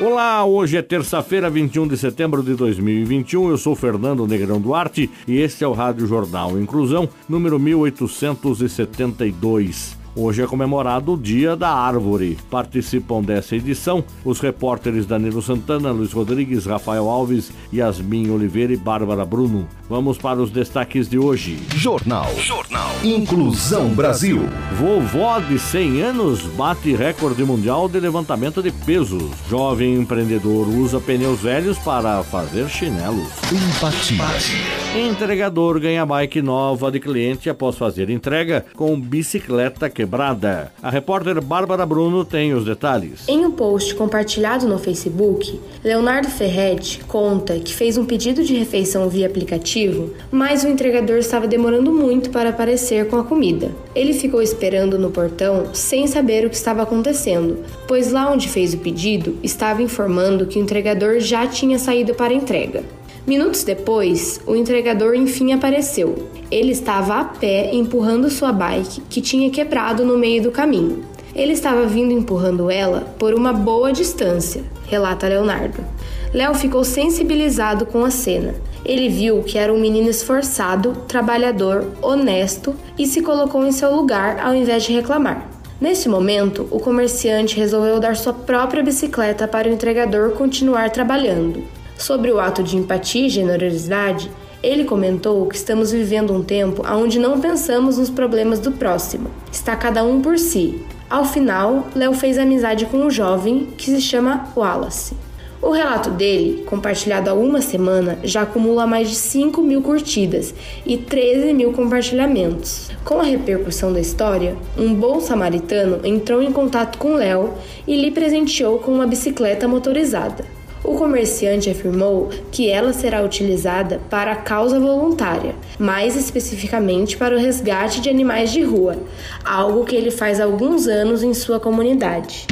Olá, hoje é terça-feira, 21 de setembro de 2021. Eu sou Fernando Negrão Duarte e este é o Rádio Jornal Inclusão, número 1872. Hoje é comemorado o Dia da Árvore. Participam dessa edição os repórteres Danilo Santana, Luiz Rodrigues, Rafael Alves, Yasmin Oliveira e Bárbara Bruno. Vamos para os destaques de hoje. Jornal. Jornal. Inclusão Brasil. Vovó de 100 anos bate recorde mundial de levantamento de pesos. Jovem empreendedor usa pneus velhos para fazer chinelos. Empatia. Entregador ganha bike nova de cliente após fazer entrega com bicicleta quebrada. A repórter Bárbara Bruno tem os detalhes. Em um post compartilhado no Facebook, Leonardo Ferretti conta que fez um pedido de refeição via aplicativo, mas o entregador estava demorando muito para aparecer com a comida. Ele ficou esperando no portão sem saber o que estava acontecendo, pois lá onde fez o pedido estava informando que o entregador já tinha saído para entrega. Minutos depois, o entregador enfim apareceu. Ele estava a pé empurrando sua bike, que tinha quebrado no meio do caminho. Ele estava vindo empurrando ela por uma boa distância, relata Leonardo. Léo ficou sensibilizado com a cena. Ele viu que era um menino esforçado, trabalhador, honesto e se colocou em seu lugar ao invés de reclamar. Neste momento, o comerciante resolveu dar sua própria bicicleta para o entregador continuar trabalhando. Sobre o ato de empatia e generosidade, ele comentou que estamos vivendo um tempo onde não pensamos nos problemas do próximo. Está cada um por si. Ao final, Léo fez amizade com um jovem que se chama Wallace. O relato dele, compartilhado há uma semana, já acumula mais de 5 mil curtidas e 13 mil compartilhamentos. Com a repercussão da história, um bom samaritano entrou em contato com Léo e lhe presenteou com uma bicicleta motorizada. O comerciante afirmou que ela será utilizada para a causa voluntária, mais especificamente para o resgate de animais de rua, algo que ele faz há alguns anos em sua comunidade.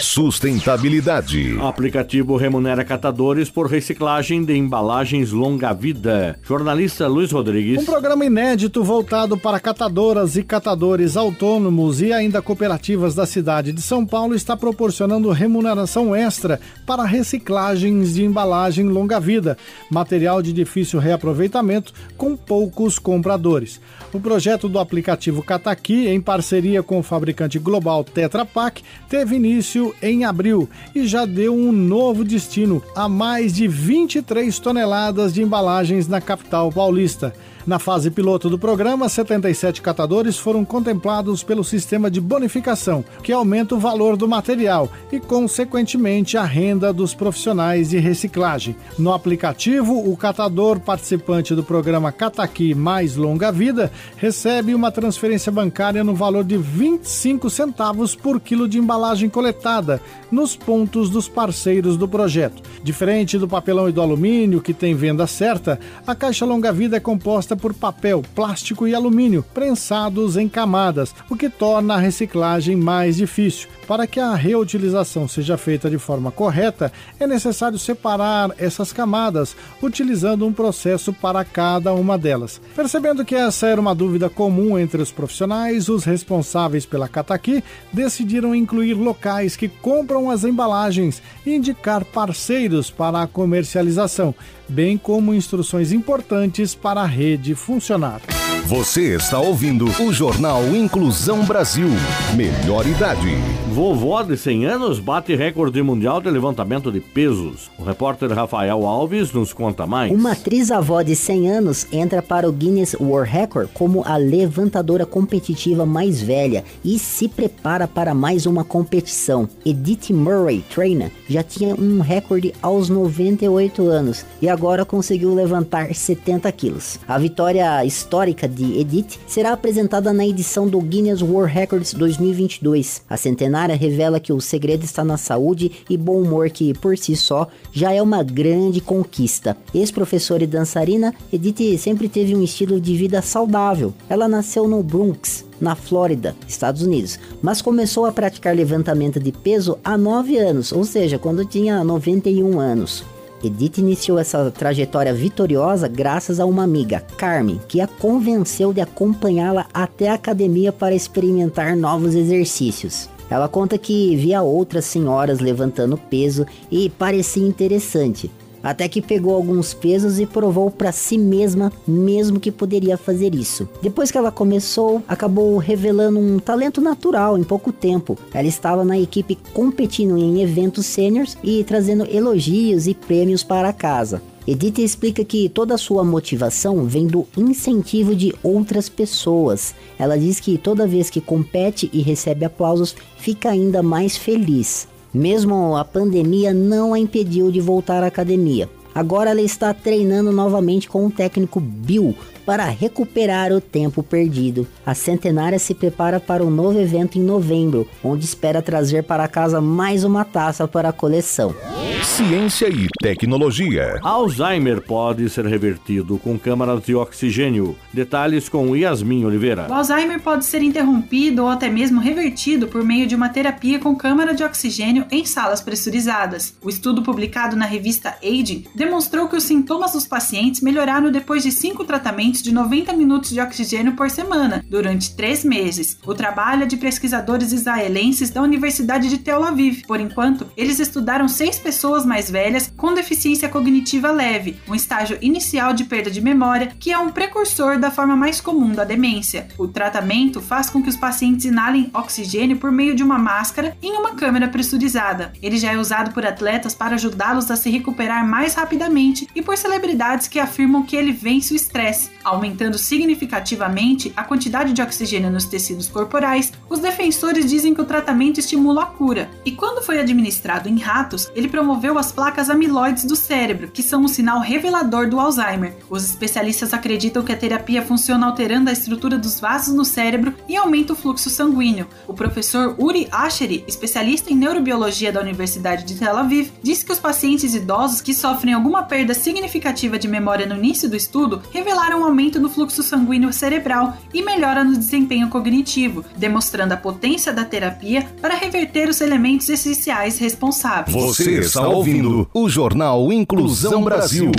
Sustentabilidade. Aplicativo remunera catadores por reciclagem de embalagens longa vida. Jornalista Luiz Rodrigues. Um programa inédito voltado para catadoras e catadores autônomos e ainda cooperativas da cidade de São Paulo está proporcionando remuneração extra para reciclagens de embalagem longa vida, material de difícil reaproveitamento com poucos compradores. O projeto do aplicativo Cataqui, em parceria com o fabricante global Tetra Pak, teve início em abril e já deu um novo destino a mais de 23 toneladas de embalagens na capital paulista. Na fase piloto do programa, 77 catadores foram contemplados pelo sistema de bonificação, que aumenta o valor do material e, consequentemente, a renda dos profissionais de reciclagem. No aplicativo, o catador participante do programa Cataqui Mais Longa Vida recebe uma transferência bancária no valor de 25 centavos por quilo de embalagem coletada nos pontos dos parceiros do projeto. Diferente do papelão e do alumínio, que tem venda certa, a caixa longa vida é composta por papel, plástico e alumínio prensados em camadas, o que torna a reciclagem mais difícil. Para que a reutilização seja feita de forma correta, é necessário separar essas camadas, utilizando um processo para cada uma delas. Percebendo que essa era uma dúvida comum entre os profissionais, os responsáveis pela Cataqui decidiram incluir locais que compram as embalagens e indicar parceiros para a comercialização, bem como instruções importantes para a rede funcionar. Você está ouvindo o Jornal Inclusão Brasil. Melhor idade. Vovó de 100 anos bate recorde mundial de levantamento de pesos. O repórter Rafael Alves nos conta mais. Uma atriz avó de 100 anos entra para o Guinness World Record como a levantadora competitiva mais velha e se prepara para mais uma competição. Edith Murray Trainer já tinha um recorde aos 98 anos e agora conseguiu levantar 70 quilos. A vitória histórica de Edith será apresentada na edição do Guinness World Records 2022. A centenária revela que o segredo está na saúde e bom humor que, por si só, já é uma grande conquista. Ex-professora e dançarina, Edith sempre teve um estilo de vida saudável. Ela nasceu no Bronx, na Flórida, Estados Unidos, mas começou a praticar levantamento de peso há 9 anos, ou seja, quando tinha 91 anos. Edith iniciou essa trajetória vitoriosa graças a uma amiga, Carmen, que a convenceu de acompanhá-la até a academia para experimentar novos exercícios. Ela conta que via outras senhoras levantando peso e parecia interessante, até que pegou alguns pesos e provou para si mesma mesmo que poderia fazer isso. Depois que ela começou, acabou revelando um talento natural em pouco tempo. Ela estava na equipe competindo em eventos seniors e trazendo elogios e prêmios para casa. Edith explica que toda a sua motivação vem do incentivo de outras pessoas. Ela diz que toda vez que compete e recebe aplausos, fica ainda mais feliz. Mesmo a pandemia não a impediu de voltar à academia. Agora ela está treinando novamente com o técnico Bill para recuperar o tempo perdido. A centenária se prepara para um novo evento em novembro, onde espera trazer para casa mais uma taça para a coleção. Ciência e tecnologia. Alzheimer pode ser revertido com câmaras de oxigênio. Detalhes com Yasmin Oliveira. O Alzheimer pode ser interrompido ou até mesmo revertido por meio de uma terapia com câmara de oxigênio em salas pressurizadas. O estudo publicado na revista Aging demonstrou que os sintomas dos pacientes melhoraram depois de cinco tratamentos de 90 minutos de oxigênio por semana, durante três meses. O trabalho é de pesquisadores israelenses da Universidade de Tel Aviv. Por enquanto, eles estudaram seis pessoas mais velhas com deficiência cognitiva leve, um estágio inicial de perda de memória que é um precursor da forma mais comum da demência. O tratamento faz com que os pacientes inalem oxigênio por meio de uma máscara em uma câmera pressurizada. Ele já é usado por atletas para ajudá-los a se recuperar mais rapidamente e por celebridades que afirmam que ele vence o estresse, aumentando significativamente a quantidade de oxigênio nos tecidos corporais. Os defensores dizem que o tratamento estimula a cura. E quando foi administrado em ratos, ele promoveu as placas amiloides do cérebro, que são um sinal revelador do Alzheimer. Os especialistas acreditam que a terapia funciona alterando a estrutura dos vasos no cérebro e aumenta o fluxo sanguíneo. O professor Uri Asheri, especialista em neurobiologia da Universidade de Tel Aviv, disse que os pacientes idosos que sofrem alguma perda significativa de memória no início do estudo revelaram um aumento no fluxo sanguíneo cerebral e melhora no desempenho cognitivo, demonstrando a potência da terapia para reverter os elementos essenciais responsáveis. Você está ouvindo o Jornal Inclusão Brasil.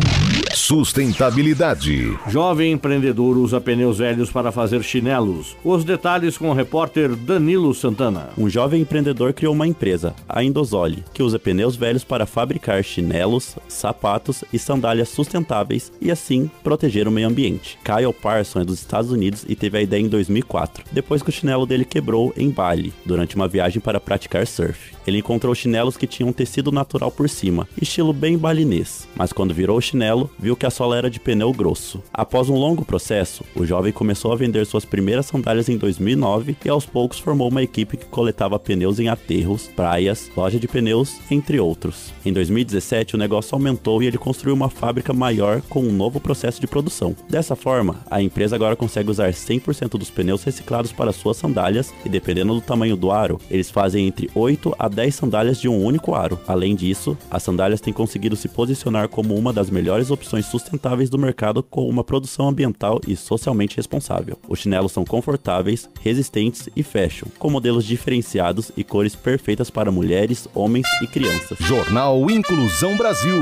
Sustentabilidade. Jovem empreendedor usa pneus velhos para fazer chinelos. Os detalhes com o repórter Danilo Santana. Um jovem empreendedor criou uma empresa, a Indosole, que usa pneus velhos para fabricar chinelos, sapatos e sandálias sustentáveis e assim proteger o meio ambiente. Kyle Parson é dos Estados Unidos e teve a ideia em 2004, depois que o chinelo dele quebrou em Bali, durante uma viagem para praticar surf. Ele encontrou chinelos que tinham tecido natural por cima, estilo bem balinês, mas quando virou o chinelo, viu que a sola era de pneu grosso. Após um longo processo, o jovem começou a vender suas primeiras sandálias em 2009 e aos poucos formou uma equipe que coletava pneus em aterros, praias, loja de pneus, entre outros. Em 2017, o negócio aumentou e ele construiu uma fábrica maior com um novo processo de produção. Dessa forma, a empresa agora consegue usar 100% dos pneus reciclados para suas sandálias e dependendo do tamanho do aro, eles fazem entre 8 a 10 sandálias de um único aro. Além disso, as sandálias têm conseguido se posicionar como uma das melhores opções sustentáveis do mercado com uma produção ambiental e socialmente responsável. Os chinelos são confortáveis, resistentes e fashion, com modelos diferenciados e cores perfeitas para mulheres, homens e crianças. Jornal Inclusão Brasil.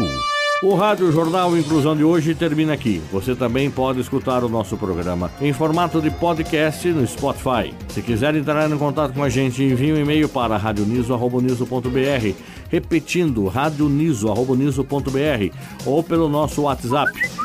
O Rádio Jornal Inclusão de hoje termina aqui. Você também pode escutar o nosso programa em formato de podcast no Spotify. Se quiser entrar em contato com a gente, envie um e-mail para radioniso.br, repetindo radioniso.br ou pelo nosso WhatsApp.